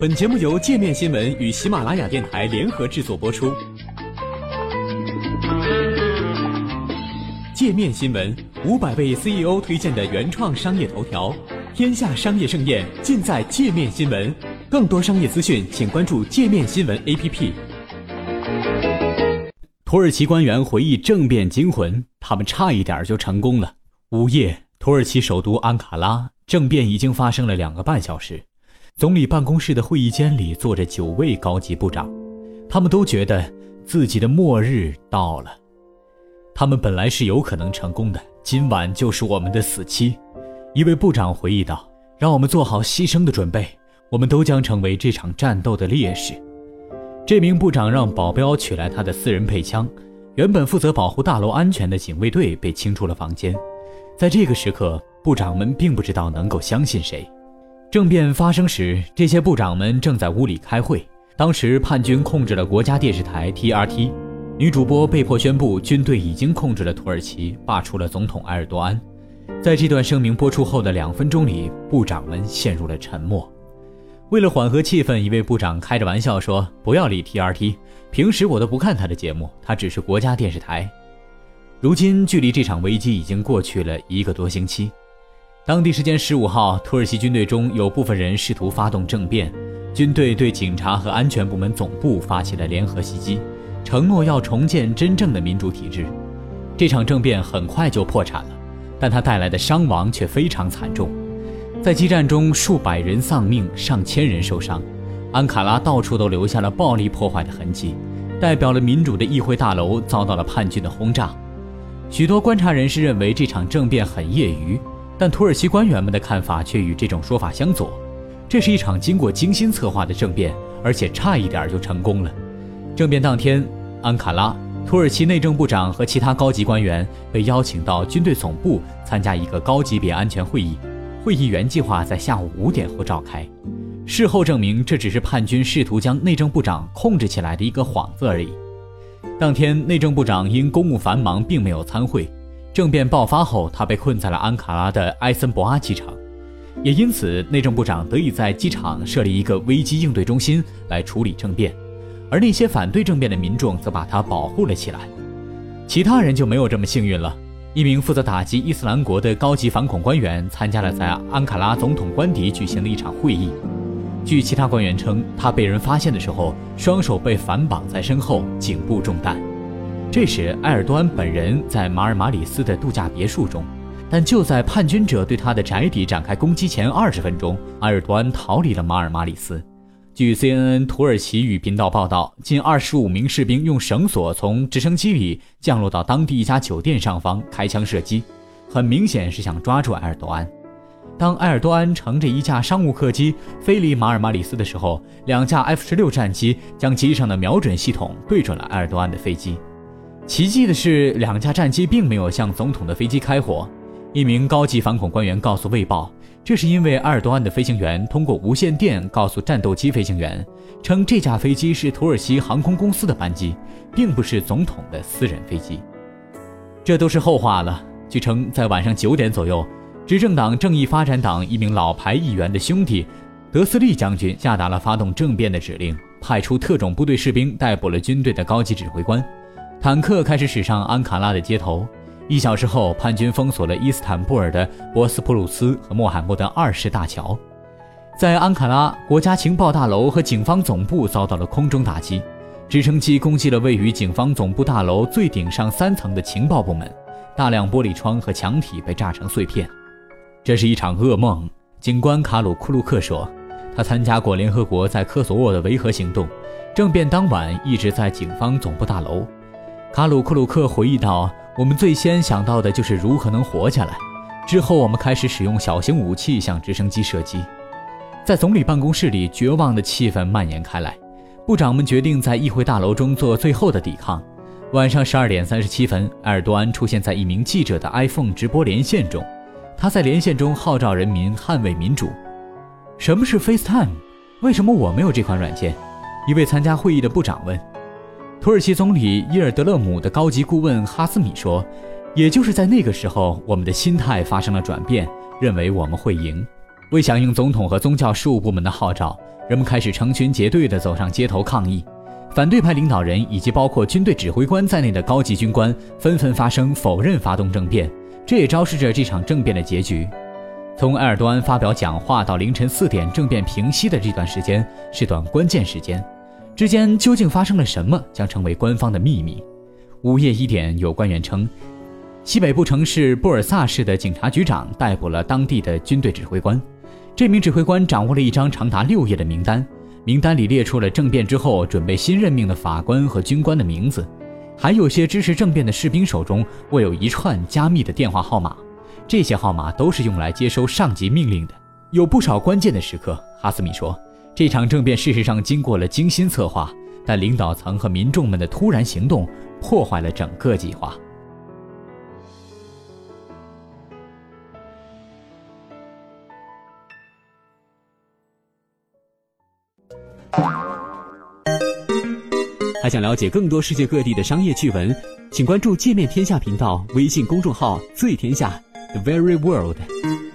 本节目由界面新闻与喜马拉雅电台联合制作播出。界面新闻五百位 CEO 推荐的原创商业头条，天下商业盛宴尽在界面新闻。更多商业资讯，请关注界面新闻 APP。土耳其官员回忆政变惊魂，他们差一点就成功了。午夜，土耳其首都安卡拉，政变已经发生了两个半小时。总理办公室的会议间里坐着九位高级部长，他们都觉得自己的末日到了。他们本来是有可能成功的，今晚就是我们的死期。一位部长回忆道：“让我们做好牺牲的准备，我们都将成为这场战斗的烈士。”这名部长让保镖取来他的私人配枪。原本负责保护大楼安全的警卫队被清出了房间。在这个时刻，部长们并不知道能够相信谁。政变发生时，这些部长们正在屋里开会。当时叛军控制了国家电视台 TRT，女主播被迫宣布军队已经控制了土耳其，罢黜了总统埃尔多安。在这段声明播出后的两分钟里，部长们陷入了沉默。为了缓和气氛，一位部长开着玩笑说：“不要理 TRT，平时我都不看他的节目，他只是国家电视台。”如今，距离这场危机已经过去了一个多星期。当地时间十五号，土耳其军队中有部分人试图发动政变，军队对警察和安全部门总部发起了联合袭击，承诺要重建真正的民主体制。这场政变很快就破产了，但它带来的伤亡却非常惨重。在激战中，数百人丧命，上千人受伤。安卡拉到处都留下了暴力破坏的痕迹，代表了民主的议会大楼遭到了叛军的轰炸。许多观察人士认为这场政变很业余。但土耳其官员们的看法却与这种说法相左，这是一场经过精心策划的政变，而且差一点就成功了。政变当天，安卡拉土耳其内政部长和其他高级官员被邀请到军队总部参加一个高级别安全会议，会议原计划在下午五点后召开。事后证明，这只是叛军试图将内政部长控制起来的一个幌子而已。当天，内政部长因公务繁忙，并没有参会。政变爆发后，他被困在了安卡拉的埃森博阿机场，也因此内政部长得以在机场设立一个危机应对中心来处理政变，而那些反对政变的民众则把他保护了起来。其他人就没有这么幸运了。一名负责打击伊斯兰国的高级反恐官员参加了在安卡拉总统官邸举行的一场会议。据其他官员称，他被人发现的时候，双手被反绑在身后，颈部中弹。这时，埃尔多安本人在马尔马里斯的度假别墅中，但就在叛军者对他的宅邸展开攻击前二十分钟，埃尔多安逃离了马尔马里斯。据 CNN 土耳其语频道报道，近二十五名士兵用绳索从直升机里降落到当地一家酒店上方，开枪射击，很明显是想抓住埃尔多安。当埃尔多安乘着一架商务客机飞离马尔马里斯的时候，两架 F 十六战机将机上的瞄准系统对准了埃尔多安的飞机。奇迹的是，两架战机并没有向总统的飞机开火。一名高级反恐官员告诉《卫报》，这是因为埃尔多安的飞行员通过无线电告诉战斗机飞行员，称这架飞机是土耳其航空公司的班机，并不是总统的私人飞机。这都是后话了。据称，在晚上九点左右，执政党正义发展党一名老牌议员的兄弟德斯利将军下达了发动政变的指令，派出特种部队士兵逮捕了军队的高级指挥官。坦克开始驶上安卡拉的街头。一小时后，叛军封锁了伊斯坦布尔的博斯普鲁斯和穆罕默德二世大桥。在安卡拉，国家情报大楼和警方总部遭到了空中打击，直升机攻击了位于警方总部大楼最顶上三层的情报部门，大量玻璃窗和墙体被炸成碎片。这是一场噩梦，警官卡鲁库鲁克说。他参加过联合国在科索沃的维和行动，政变当晚一直在警方总部大楼。卡鲁库鲁克回忆道：“我们最先想到的就是如何能活下来。之后，我们开始使用小型武器向直升机射击。在总理办公室里，绝望的气氛蔓延开来。部长们决定在议会大楼中做最后的抵抗。晚上十二点三十七分，埃尔多安出现在一名记者的 iPhone 直播连线中。他在连线中号召人民捍卫民主。什么是 FaceTime？为什么我没有这款软件？一位参加会议的部长问。”土耳其总理伊尔德勒姆的高级顾问哈斯米说：“也就是在那个时候，我们的心态发生了转变，认为我们会赢。”为响应总统和宗教事务部门的号召，人们开始成群结队地走上街头抗议。反对派领导人以及包括军队指挥官在内的高级军官纷纷发声否认发动政变，这也昭示着这场政变的结局。从埃尔多安发表讲话到凌晨四点政变平息的这段时间是段关键时间，之间究竟发生了什么将成为官方的秘密。午夜一点，有官员称。西北部城市布尔萨市的警察局长逮捕了当地的军队指挥官。这名指挥官掌握了一张长达六页的名单，名单里列出了政变之后准备新任命的法官和军官的名字，还有些支持政变的士兵手中握有一串加密的电话号码。这些号码都是用来接收上级命令的。有不少关键的时刻，哈斯米说，这场政变事实上经过了精心策划，但领导层和民众们的突然行动破坏了整个计划。还想了解更多世界各地的商业趣闻，请关注“界面天下”频道微信公众号“最天下 The Very World”。